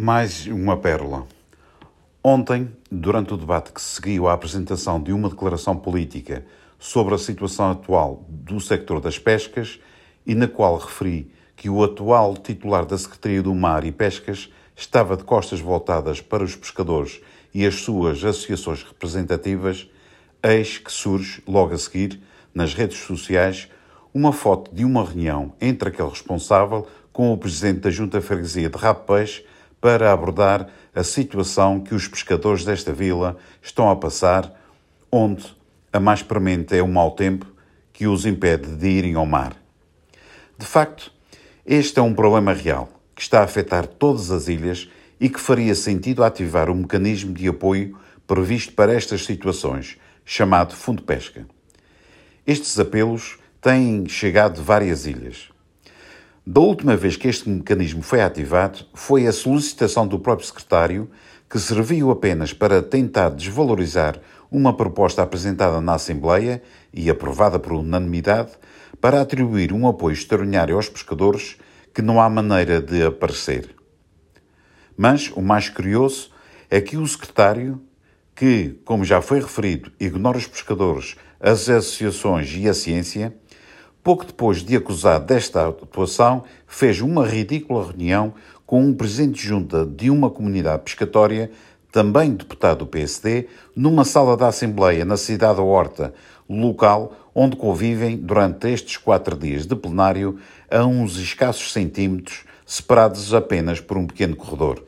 Mais uma pérola. Ontem, durante o debate que seguiu à apresentação de uma declaração política sobre a situação atual do sector das pescas e na qual referi que o atual titular da Secretaria do Mar e Pescas estava de costas voltadas para os pescadores e as suas associações representativas, eis que surge, logo a seguir, nas redes sociais, uma foto de uma reunião entre aquele responsável com o presidente da Junta Freguesia de Peixe para abordar a situação que os pescadores desta vila estão a passar, onde a mais premente é o mau tempo que os impede de irem ao mar. De facto, este é um problema real que está a afetar todas as ilhas e que faria sentido ativar o mecanismo de apoio previsto para estas situações, chamado Fundo Pesca. Estes apelos têm chegado de várias ilhas. Da última vez que este mecanismo foi ativado, foi a solicitação do próprio secretário, que serviu apenas para tentar desvalorizar uma proposta apresentada na Assembleia e aprovada por unanimidade, para atribuir um apoio extraordinário aos pescadores que não há maneira de aparecer. Mas o mais curioso é que o secretário, que, como já foi referido, ignora os pescadores, as associações e a ciência, pouco depois de acusar desta atuação, fez uma ridícula reunião com um presidente de junta de uma comunidade pescatória, também deputado do PSD, numa sala da Assembleia na cidade da Horta, local onde convivem durante estes quatro dias de plenário a uns escassos centímetros, separados apenas por um pequeno corredor.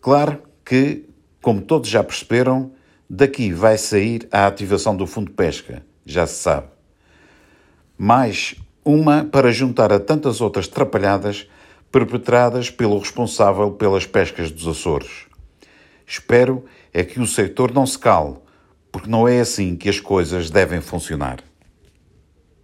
Claro que, como todos já perceberam, daqui vai sair a ativação do Fundo Pesca, já se sabe mais uma para juntar a tantas outras trapalhadas perpetradas pelo responsável pelas pescas dos Açores. Espero é que o setor não se cale, porque não é assim que as coisas devem funcionar.